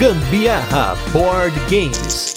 Gambiarra Board Games.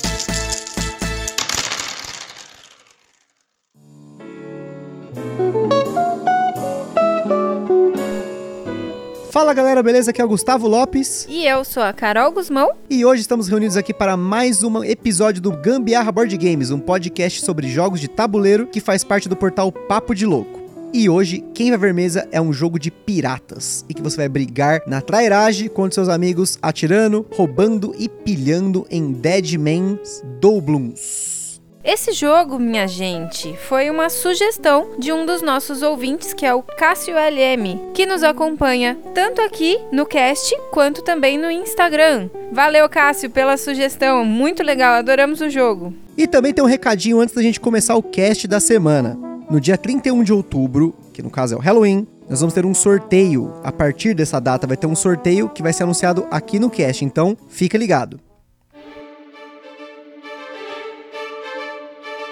Fala galera, beleza? Aqui é o Gustavo Lopes E eu sou a Carol Guzmão. e hoje estamos reunidos aqui para mais um episódio do Gambiarra Board Games, um podcast sobre jogos de tabuleiro que faz parte do portal Papo de Louco. E hoje, quem vai ver mesa é um jogo de piratas e que você vai brigar na trairagem contra seus amigos, atirando, roubando e pilhando em Dead Man's Doubloons. Esse jogo, minha gente, foi uma sugestão de um dos nossos ouvintes, que é o Cássio LM, que nos acompanha tanto aqui no cast quanto também no Instagram. Valeu, Cássio, pela sugestão. Muito legal, adoramos o jogo. E também tem um recadinho antes da gente começar o cast da semana. No dia 31 de outubro, que no caso é o Halloween, nós vamos ter um sorteio. A partir dessa data vai ter um sorteio que vai ser anunciado aqui no cast, então fica ligado.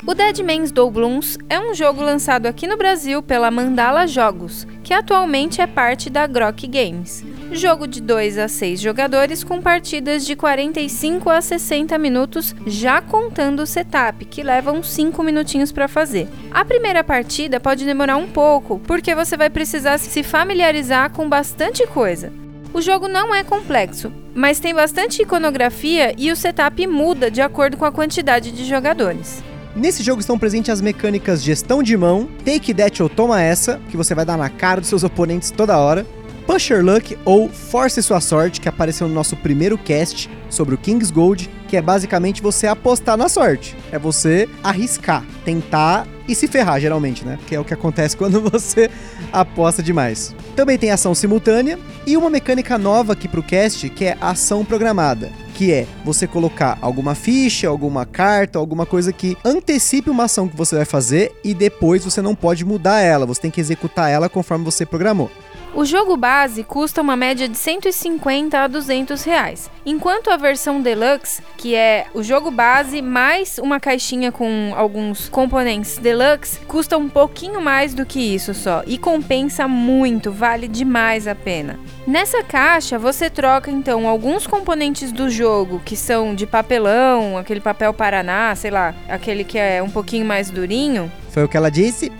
O Dead Man's Doubloons é um jogo lançado aqui no Brasil pela Mandala Jogos, que atualmente é parte da Grok Games. Jogo de 2 a 6 jogadores com partidas de 45 a 60 minutos, já contando o setup, que leva uns 5 minutinhos para fazer. A primeira partida pode demorar um pouco, porque você vai precisar se familiarizar com bastante coisa. O jogo não é complexo, mas tem bastante iconografia e o setup muda de acordo com a quantidade de jogadores. Nesse jogo estão presentes as mecânicas gestão de mão, take that ou toma essa, que você vai dar na cara dos seus oponentes toda hora, Pusher Luck ou Force Sua Sorte, que apareceu no nosso primeiro cast sobre o King's Gold, que é basicamente você apostar na sorte. É você arriscar, tentar e se ferrar, geralmente, né? Que é o que acontece quando você aposta demais. Também tem ação simultânea e uma mecânica nova aqui pro cast, que é ação programada que é você colocar alguma ficha, alguma carta, alguma coisa que antecipe uma ação que você vai fazer e depois você não pode mudar ela, você tem que executar ela conforme você programou. O jogo base custa uma média de 150 a 200 reais, enquanto a versão deluxe, que é o jogo base mais uma caixinha com alguns componentes deluxe, custa um pouquinho mais do que isso só e compensa muito, vale demais a pena. Nessa caixa você troca então alguns componentes do jogo que são de papelão, aquele papel paraná, sei lá, aquele que é um pouquinho mais durinho, Foi o que ela disse?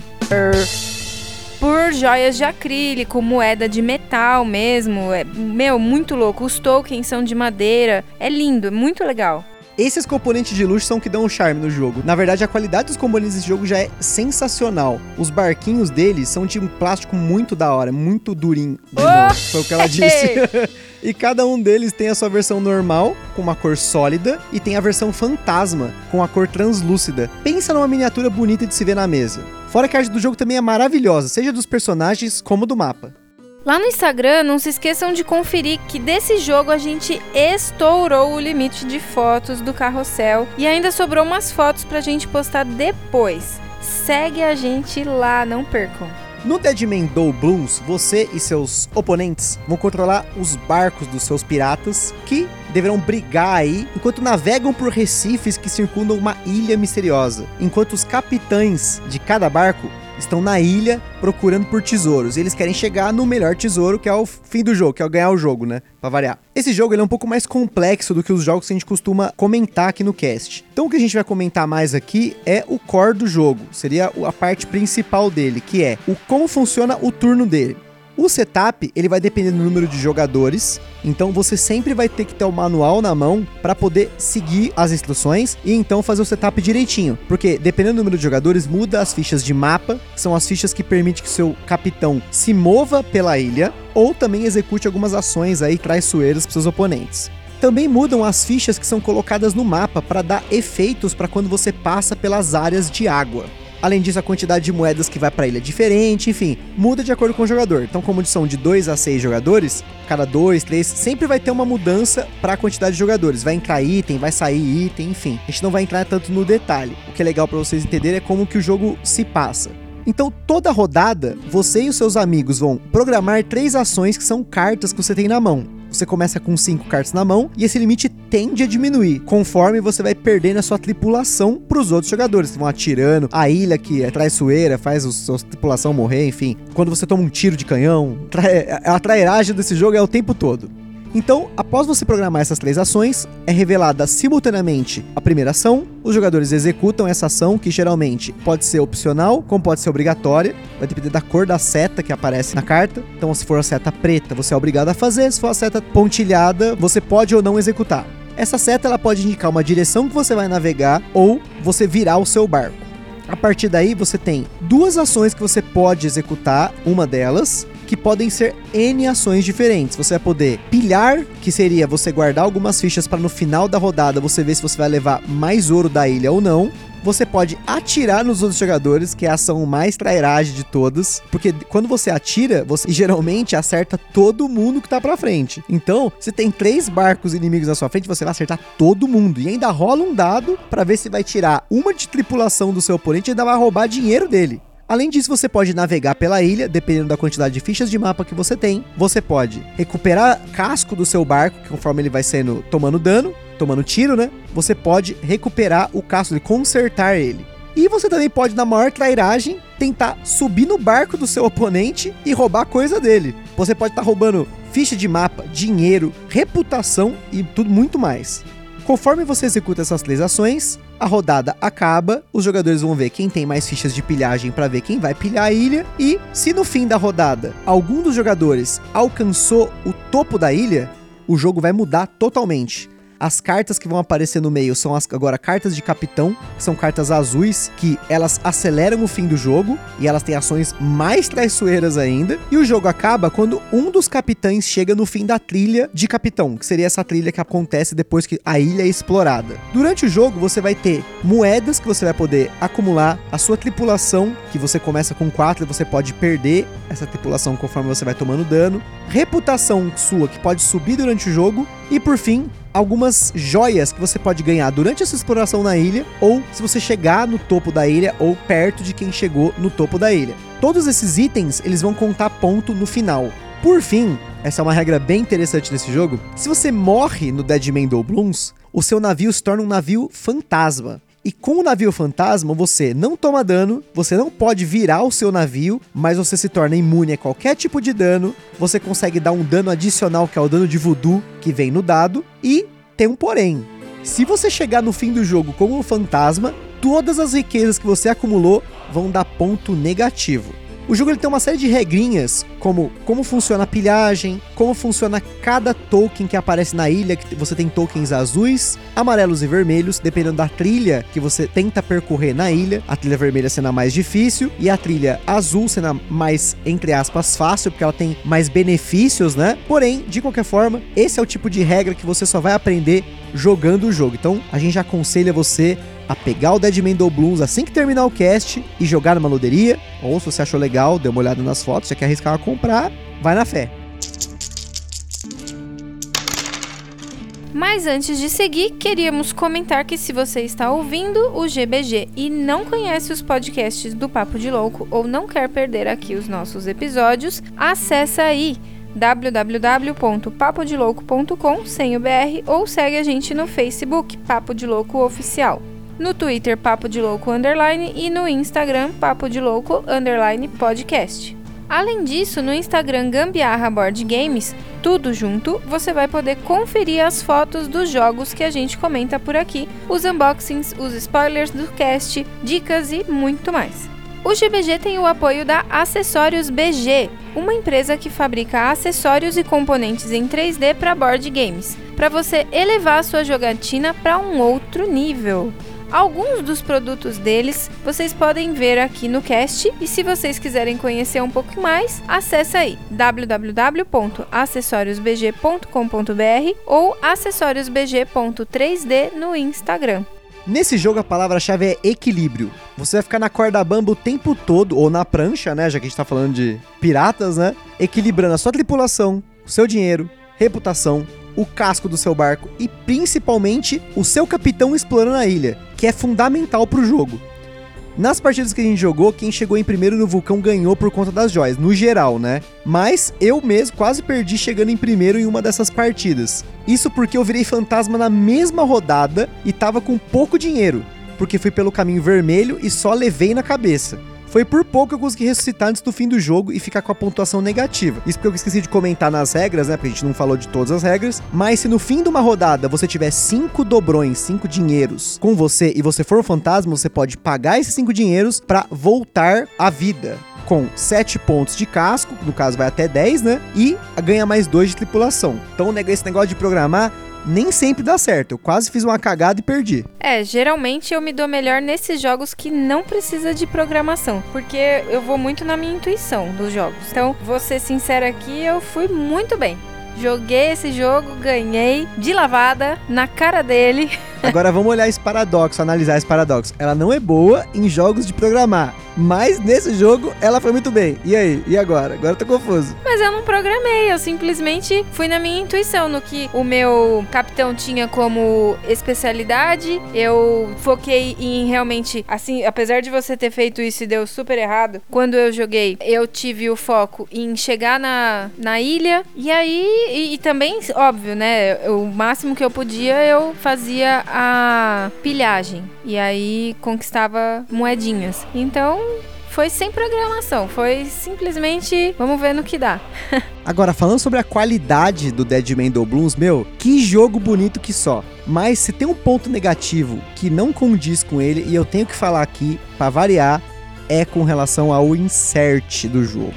Por joias de acrílico, moeda de metal mesmo. É, meu, muito louco. Os tokens são de madeira. É lindo, é muito legal. Esses componentes de luxo são que dão um charme no jogo. Na verdade, a qualidade dos componentes desse jogo já é sensacional. Os barquinhos deles são de um plástico muito da hora, muito durinho. De Oh! novo, Foi o que ela disse. e cada um deles tem a sua versão normal, com uma cor sólida, e tem a versão fantasma, com a cor translúcida. Pensa numa miniatura bonita de se ver na mesa. Fora que a arte do jogo também é maravilhosa, seja dos personagens como do mapa. Lá no Instagram, não se esqueçam de conferir que desse jogo a gente estourou o limite de fotos do carrossel e ainda sobrou umas fotos pra gente postar depois. Segue a gente lá, não percam. No Deadman Doubloons, você e seus oponentes vão controlar os barcos dos seus piratas que deverão brigar aí enquanto navegam por recifes que circundam uma ilha misteriosa. Enquanto os capitães de cada barco estão na ilha procurando por tesouros. E eles querem chegar no melhor tesouro, que é o fim do jogo, que é o ganhar o jogo, né? Pra variar. Esse jogo ele é um pouco mais complexo do que os jogos que a gente costuma comentar aqui no cast. Então o que a gente vai comentar mais aqui é o core do jogo. Seria a parte principal dele, que é o como funciona o turno dele. O setup, ele vai depender do número de jogadores, então você sempre vai ter que ter o manual na mão para poder seguir as instruções e então fazer o setup direitinho, porque dependendo do número de jogadores muda as fichas de mapa, que são as fichas que permitem que seu capitão se mova pela ilha ou também execute algumas ações aí traiçoeiras para seus oponentes. Também mudam as fichas que são colocadas no mapa para dar efeitos para quando você passa pelas áreas de água. Além disso, a quantidade de moedas que vai pra ilha é diferente, enfim, muda de acordo com o jogador. Então, como são de 2 a 6 jogadores, cada 2, 3, sempre vai ter uma mudança para a quantidade de jogadores. Vai entrar item, vai sair item, enfim. A gente não vai entrar tanto no detalhe. O que é legal para vocês entenderem é como que o jogo se passa. Então, toda rodada, você e os seus amigos vão programar três ações que são cartas que você tem na mão. Você começa com cinco cartas na mão e esse limite tende a diminuir conforme você vai perdendo a sua tripulação para os outros jogadores que vão atirando. A ilha que é traiçoeira faz a sua tripulação morrer, enfim. Quando você toma um tiro de canhão, a trairagem desse jogo é o tempo todo. Então, após você programar essas três ações, é revelada simultaneamente a primeira ação, os jogadores executam essa ação, que geralmente pode ser opcional, como pode ser obrigatória, vai depender da cor da seta que aparece na carta. Então, se for a seta preta, você é obrigado a fazer, se for a seta pontilhada, você pode ou não executar. Essa seta ela pode indicar uma direção que você vai navegar ou você virar o seu barco. A partir daí, você tem duas ações que você pode executar, uma delas que podem ser N ações diferentes. Você vai poder pilhar, que seria você guardar algumas fichas para no final da rodada você ver se você vai levar mais ouro da ilha ou não. Você pode atirar nos outros jogadores, que é a ação mais trairagem de todas, porque quando você atira, você geralmente acerta todo mundo que tá pra frente. Então, se tem três barcos inimigos na sua frente, você vai acertar todo mundo. E ainda rola um dado para ver se vai tirar uma de tripulação do seu oponente e ainda vai roubar dinheiro dele. Além disso, você pode navegar pela ilha, dependendo da quantidade de fichas de mapa que você tem. Você pode recuperar casco do seu barco, conforme ele vai sendo tomando dano, tomando tiro, né? Você pode recuperar o casco, e consertar ele. E você também pode, na maior trairagem, tentar subir no barco do seu oponente e roubar coisa dele. Você pode estar tá roubando ficha de mapa, dinheiro, reputação e tudo muito mais. Conforme você executa essas três ações, a rodada acaba, os jogadores vão ver quem tem mais fichas de pilhagem para ver quem vai pilhar a ilha e se no fim da rodada algum dos jogadores alcançou o topo da ilha, o jogo vai mudar totalmente. As cartas que vão aparecer no meio são as, agora cartas de capitão, que são cartas azuis que elas aceleram o fim do jogo e elas têm ações mais traiçoeiras ainda. E o jogo acaba quando um dos capitães chega no fim da trilha de capitão, que seria essa trilha que acontece depois que a ilha é explorada. Durante o jogo você vai ter moedas que você vai poder acumular, a sua tripulação, que você começa com 4 e você pode perder essa tripulação conforme você vai tomando dano, reputação sua que pode subir durante o jogo e por fim algumas joias que você pode ganhar durante essa exploração na ilha ou se você chegar no topo da ilha ou perto de quem chegou no topo da ilha. Todos esses itens, eles vão contar ponto no final. Por fim, essa é uma regra bem interessante nesse jogo. Se você morre no Deadman Doubloons, o seu navio se torna um navio fantasma. E com o navio fantasma, você não toma dano, você não pode virar o seu navio, mas você se torna imune a qualquer tipo de dano. Você consegue dar um dano adicional, que é o dano de voodoo, que vem no dado. E tem um porém. Se você chegar no fim do jogo como um fantasma, todas as riquezas que você acumulou vão dar ponto negativo. O jogo ele tem uma série de regrinhas, como como funciona a pilhagem, como funciona cada token que aparece na ilha, que você tem tokens azuis, amarelos e vermelhos, dependendo da trilha que você tenta percorrer na ilha, a trilha vermelha sendo a mais difícil e a trilha azul sendo a mais, entre aspas, fácil, porque ela tem mais benefícios, né? Porém, de qualquer forma, esse é o tipo de regra que você só vai aprender jogando o jogo. Então, a gente aconselha você a pegar o Deadman Blues assim que terminar o cast e jogar numa loderia, ou se você achou legal, dê uma olhada nas fotos, já quer arriscar a comprar, vai na fé. Mas antes de seguir, queríamos comentar que se você está ouvindo o GBG e não conhece os podcasts do Papo de Louco ou não quer perder aqui os nossos episódios, acessa aí www.papodelouco.com sem o BR ou segue a gente no Facebook Papo de Louco Oficial no Twitter Papo de Louco Underline e no Instagram Papo de Louco Underline Podcast. Além disso, no Instagram Gambiarra Board Games, tudo junto, você vai poder conferir as fotos dos jogos que a gente comenta por aqui, os unboxings, os spoilers do cast, dicas e muito mais. O GBG tem o apoio da Acessórios BG, uma empresa que fabrica acessórios e componentes em 3D para board games, para você elevar sua jogatina para um outro nível. Alguns dos produtos deles vocês podem ver aqui no cast e se vocês quiserem conhecer um pouco mais, acesse aí www.acessoriosbg.com.br ou acessoriosbg.3d no Instagram. Nesse jogo a palavra-chave é equilíbrio. Você vai ficar na corda bamba o tempo todo, ou na prancha, né? Já que a gente tá falando de piratas, né? Equilibrando a sua tripulação, o seu dinheiro, reputação, o casco do seu barco e principalmente o seu capitão explorando a ilha, que é fundamental para o jogo. Nas partidas que a gente jogou, quem chegou em primeiro no vulcão ganhou por conta das joias, no geral, né? Mas eu mesmo quase perdi chegando em primeiro em uma dessas partidas. Isso porque eu virei fantasma na mesma rodada e tava com pouco dinheiro, porque fui pelo caminho vermelho e só levei na cabeça. Foi por pouco que eu consegui ressuscitar antes do fim do jogo e ficar com a pontuação negativa. Isso porque eu esqueci de comentar nas regras, né? Porque a gente não falou de todas as regras. Mas se no fim de uma rodada você tiver cinco dobrões, cinco dinheiros com você e você for um fantasma, você pode pagar esses cinco dinheiros para voltar à vida com 7 pontos de casco, no caso vai até 10, né? E ganha mais 2 de tripulação. Então esse negócio de programar nem sempre dá certo. Eu quase fiz uma cagada e perdi. É, geralmente eu me dou melhor nesses jogos que não precisa de programação, porque eu vou muito na minha intuição dos jogos. Então, vou ser sincera aqui, eu fui muito bem. Joguei esse jogo, ganhei de lavada na cara dele. Agora vamos olhar esse paradoxo, analisar esse paradoxo. Ela não é boa em jogos de programar. Mas nesse jogo ela foi muito bem. E aí? E agora? Agora eu tô confuso. Mas eu não programei, eu simplesmente fui na minha intuição, no que o meu capitão tinha como especialidade. Eu foquei em realmente, assim, apesar de você ter feito isso e deu super errado, quando eu joguei, eu tive o foco em chegar na, na ilha. E aí, e, e também, óbvio, né? O máximo que eu podia, eu fazia a pilhagem. E aí conquistava moedinhas. Então, foi sem programação, foi simplesmente vamos ver no que dá. Agora, falando sobre a qualidade do Dead Man Blues, meu, que jogo bonito que só. Mas se tem um ponto negativo que não condiz com ele, e eu tenho que falar aqui, para variar, é com relação ao insert do jogo.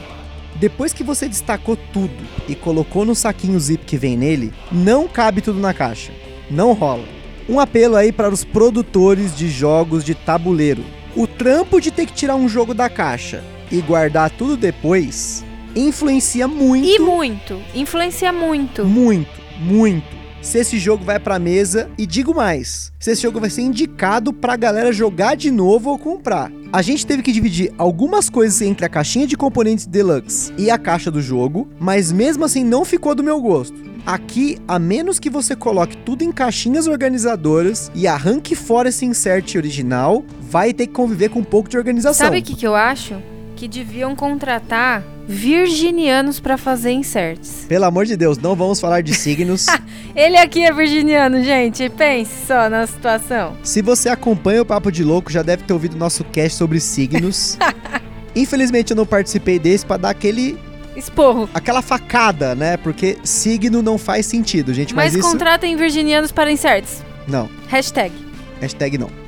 Depois que você destacou tudo e colocou no saquinho zip que vem nele, não cabe tudo na caixa. Não rola. Um apelo aí para os produtores de jogos de tabuleiro o trampo de ter que tirar um jogo da caixa e guardar tudo depois influencia muito. E muito. Influencia muito. Muito, muito. Se esse jogo vai pra mesa, e digo mais, se esse jogo vai ser indicado pra galera jogar de novo ou comprar. A gente teve que dividir algumas coisas entre a caixinha de componentes deluxe e a caixa do jogo, mas mesmo assim não ficou do meu gosto. Aqui, a menos que você coloque tudo em caixinhas organizadoras e arranque fora esse insert original, vai ter que conviver com um pouco de organização. Sabe o que, que eu acho? Que deviam contratar virginianos para fazer inserts. Pelo amor de Deus, não vamos falar de signos. Ele aqui é virginiano, gente. Pense só na situação. Se você acompanha o Papo de Louco, já deve ter ouvido nosso cast sobre signos. Infelizmente eu não participei desse para dar aquele Esporro. Aquela facada, né? Porque signo não faz sentido, gente. Mas, mas isso... contratem virginianos para inserts. Não. Hashtag. Hashtag não.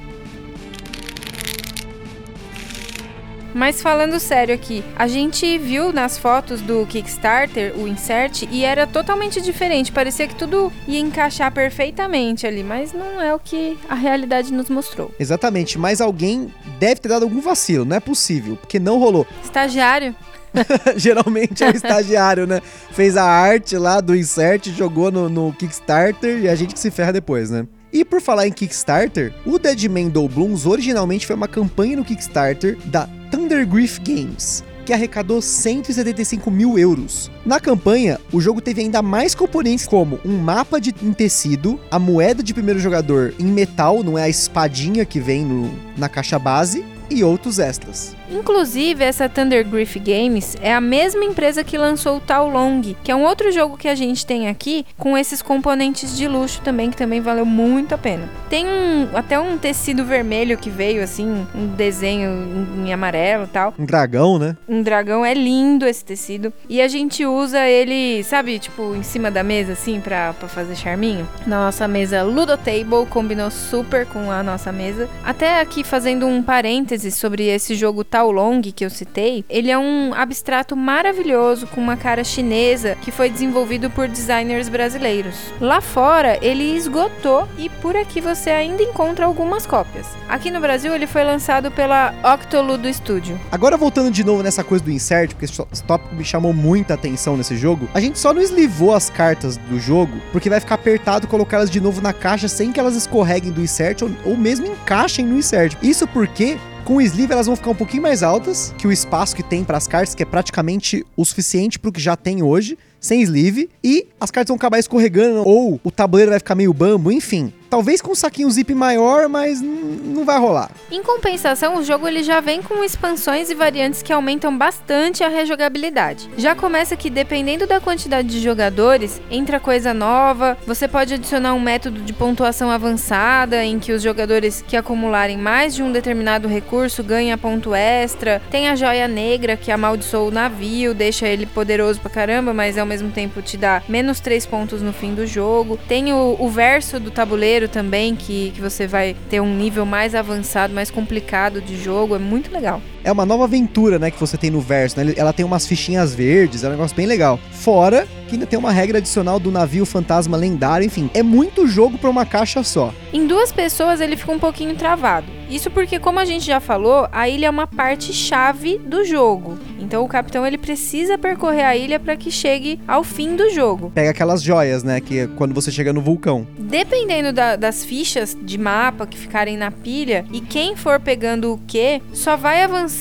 Mas falando sério aqui, a gente viu nas fotos do Kickstarter o insert e era totalmente diferente. Parecia que tudo ia encaixar perfeitamente ali, mas não é o que a realidade nos mostrou. Exatamente, mas alguém deve ter dado algum vacilo, não é possível, porque não rolou. Estagiário. Geralmente é o estagiário, né? Fez a arte lá do insert, jogou no, no Kickstarter e a gente que se ferra depois, né? E por falar em Kickstarter, o Dead Man Blooms originalmente foi uma campanha no Kickstarter da Thundergriff Games, que arrecadou 175 mil euros. Na campanha, o jogo teve ainda mais componentes como um mapa de, em tecido, a moeda de primeiro jogador em metal, não é a espadinha que vem no, na caixa base, e outros extras. Inclusive, essa Thundergriff Games é a mesma empresa que lançou o Tao Long, que é um outro jogo que a gente tem aqui com esses componentes de luxo também, que também valeu muito a pena. Tem um, até um tecido vermelho que veio, assim, um desenho em, em amarelo e tal. Um dragão, né? Um dragão, é lindo esse tecido. E a gente usa ele, sabe, tipo, em cima da mesa, assim, pra, pra fazer charminho. Na nossa mesa Ludo Table, combinou super com a nossa mesa. Até aqui fazendo um parêntese sobre esse jogo Tao Long que eu citei, ele é um abstrato maravilhoso com uma cara chinesa que foi desenvolvido por designers brasileiros. Lá fora, ele esgotou e por aqui você ainda encontra algumas cópias. Aqui no Brasil, ele foi lançado pela Octoludo Studio. Agora voltando de novo nessa coisa do insert, porque esse tópico me chamou muita atenção nesse jogo, a gente só não eslivou as cartas do jogo porque vai ficar apertado colocá-las de novo na caixa sem que elas escorreguem do insert ou, ou mesmo encaixem no insert. Isso porque com o sleeve elas vão ficar um pouquinho mais altas que o espaço que tem para as cartas, que é praticamente o suficiente para o que já tem hoje, sem sleeve, e as cartas vão acabar escorregando ou o tabuleiro vai ficar meio bambo, enfim. Talvez com um saquinho zip maior, mas não vai rolar. Em compensação, o jogo ele já vem com expansões e variantes que aumentam bastante a rejogabilidade. Já começa que dependendo da quantidade de jogadores, entra coisa nova, você pode adicionar um método de pontuação avançada em que os jogadores que acumularem mais de um determinado recurso ganham ponto extra. Tem a joia negra que amaldiçoa o navio, deixa ele poderoso pra caramba, mas ao mesmo tempo te dá menos 3 pontos no fim do jogo. Tem o, o verso do tabuleiro também, que, que você vai ter um nível mais avançado, mais complicado de jogo. É muito legal. É uma nova aventura, né, que você tem no verso, né? Ela tem umas fichinhas verdes, é um negócio bem legal. Fora que ainda tem uma regra adicional do navio fantasma lendário, enfim. É muito jogo pra uma caixa só. Em duas pessoas ele fica um pouquinho travado. Isso porque, como a gente já falou, a ilha é uma parte chave do jogo. Então o capitão ele precisa percorrer a ilha para que chegue ao fim do jogo. Pega aquelas joias, né, que é quando você chega no vulcão. Dependendo da- das fichas de mapa que ficarem na pilha e quem for pegando o que, só vai avançar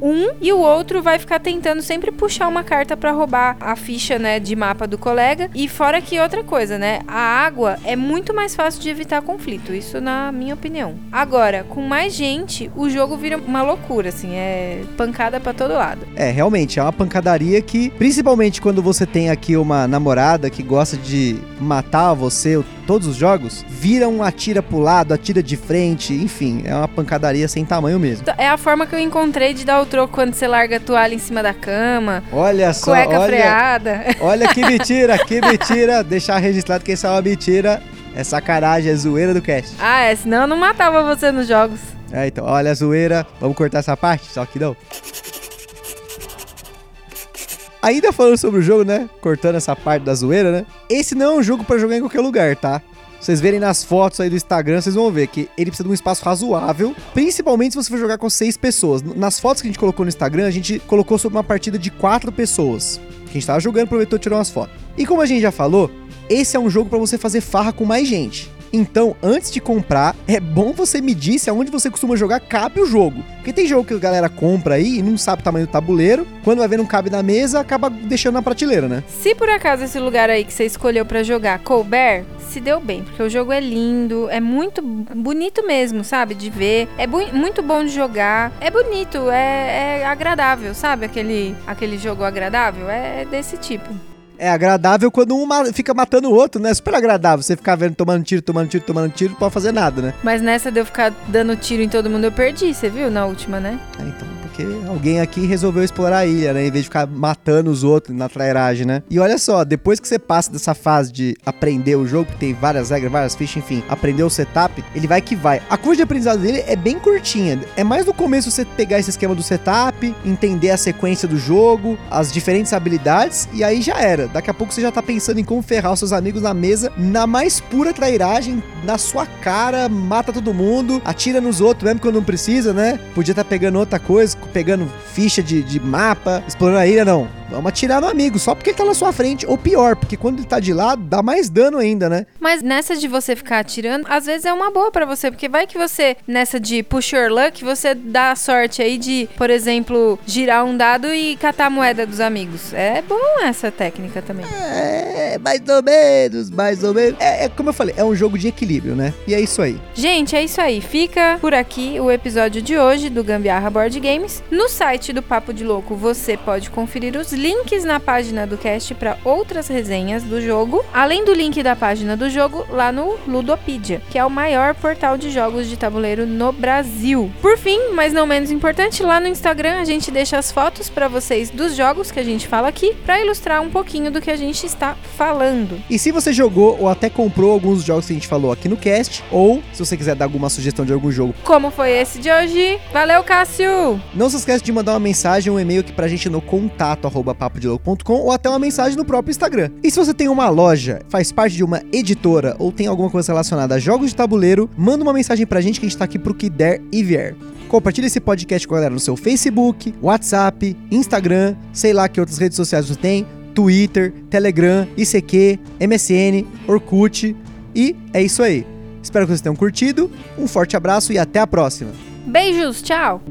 um e o outro vai ficar tentando sempre puxar uma carta para roubar a ficha, né, de mapa do colega. E fora que outra coisa, né, a água é muito mais fácil de evitar conflito, isso na minha opinião. Agora, com mais gente, o jogo vira uma loucura, assim, é pancada para todo lado. É, realmente, é uma pancadaria que, principalmente quando você tem aqui uma namorada que gosta de matar você todos os jogos, vira um atira pro lado, atira de frente, enfim, é uma pancadaria sem tamanho mesmo. É a forma que eu encontrei de dar o troco quando você larga a toalha em cima da cama, Olha só, cueca olha, freada. olha que mentira, que mentira, deixar registrado que isso é uma mentira, é sacanagem, é zoeira do cast. Ah, é, senão eu não matava você nos jogos. É, então, olha a zoeira, vamos cortar essa parte? Só que não. Ainda falando sobre o jogo, né? Cortando essa parte da zoeira, né? Esse não é um jogo pra jogar em qualquer lugar, tá? Vocês verem nas fotos aí do Instagram, vocês vão ver que ele precisa de um espaço razoável, principalmente se você for jogar com seis pessoas. Nas fotos que a gente colocou no Instagram, a gente colocou sobre uma partida de quatro pessoas. Que a gente tava jogando, aproveitou e tirou umas fotos. E como a gente já falou, esse é um jogo pra você fazer farra com mais gente. Então, antes de comprar, é bom você medir se aonde você costuma jogar cabe o jogo. Porque tem jogo que a galera compra aí e não sabe o tamanho do tabuleiro. Quando vai ver não cabe na mesa, acaba deixando na prateleira, né? Se por acaso esse lugar aí que você escolheu pra jogar couber, se deu bem, porque o jogo é lindo, é muito bonito mesmo, sabe? De ver. É muito bom de jogar. É bonito, é, é agradável, sabe? Aquele, aquele jogo agradável. É desse tipo. É agradável quando um fica matando o outro, né? Super agradável você ficar vendo tomando tiro, tomando tiro, tomando tiro, não pode fazer nada, né? Mas nessa de eu ficar dando tiro em todo mundo, eu perdi, você viu? Na última, né? Ah, então, porque alguém aqui resolveu explorar a ilha, né? Em vez de ficar matando os outros na trairagem, né? E olha só, depois que você passa dessa fase de aprender o jogo, que tem várias regras, várias fichas, enfim, aprender o setup, ele vai que vai. A curva de aprendizado dele é bem curtinha. É mais no começo você pegar esse esquema do setup, entender a sequência do jogo, as diferentes habilidades, e aí já era. Daqui a pouco você já tá pensando em como ferrar os seus amigos na mesa, na mais pura trairagem, na sua cara, mata todo mundo, atira nos outros, mesmo quando não precisa, né? Podia estar pegando outra coisa, pegando ficha de, de mapa, explorando a ilha, não. Vamos atirar no amigo, só porque ele tá na sua frente. Ou pior, porque quando ele tá de lado, dá mais dano ainda, né? Mas nessa de você ficar atirando, às vezes é uma boa pra você, porque vai que você, nessa de push your luck, você dá a sorte aí de, por exemplo, girar um dado e catar a moeda dos amigos. É bom essa técnica também. É, mais ou menos, mais ou menos. É, é como eu falei, é um jogo de equilíbrio, né? E é isso aí. Gente, é isso aí. Fica por aqui o episódio de hoje do Gambiarra Board Games. No site do Papo de Louco você pode conferir os links na página do cast para outras resenhas do jogo, além do link da página do jogo lá no Ludopedia, que é o maior portal de jogos de tabuleiro no Brasil. Por fim, mas não menos importante, lá no Instagram a gente deixa as fotos para vocês dos jogos que a gente fala aqui, para ilustrar um pouquinho do que a gente está falando. E se você jogou ou até comprou alguns dos jogos que a gente falou aqui no cast, ou se você quiser dar alguma sugestão de algum jogo, Como foi esse de hoje? Valeu, Cássio! não se esquece de mandar uma mensagem, um e-mail aqui pra gente no contato arroba papodelouco.com ou até uma mensagem no próprio Instagram. E se você tem uma loja, faz parte de uma editora ou tem alguma coisa relacionada a jogos de tabuleiro, manda uma mensagem pra gente que a gente tá aqui pro que der e vier. Compartilhe esse podcast com a galera no seu Facebook, WhatsApp, Instagram, sei lá que outras redes sociais você tem, Twitter, Telegram, ICQ, MSN, Orkut. E é isso aí. Espero que vocês tenham curtido. Um forte abraço e até a próxima. Beijos, tchau!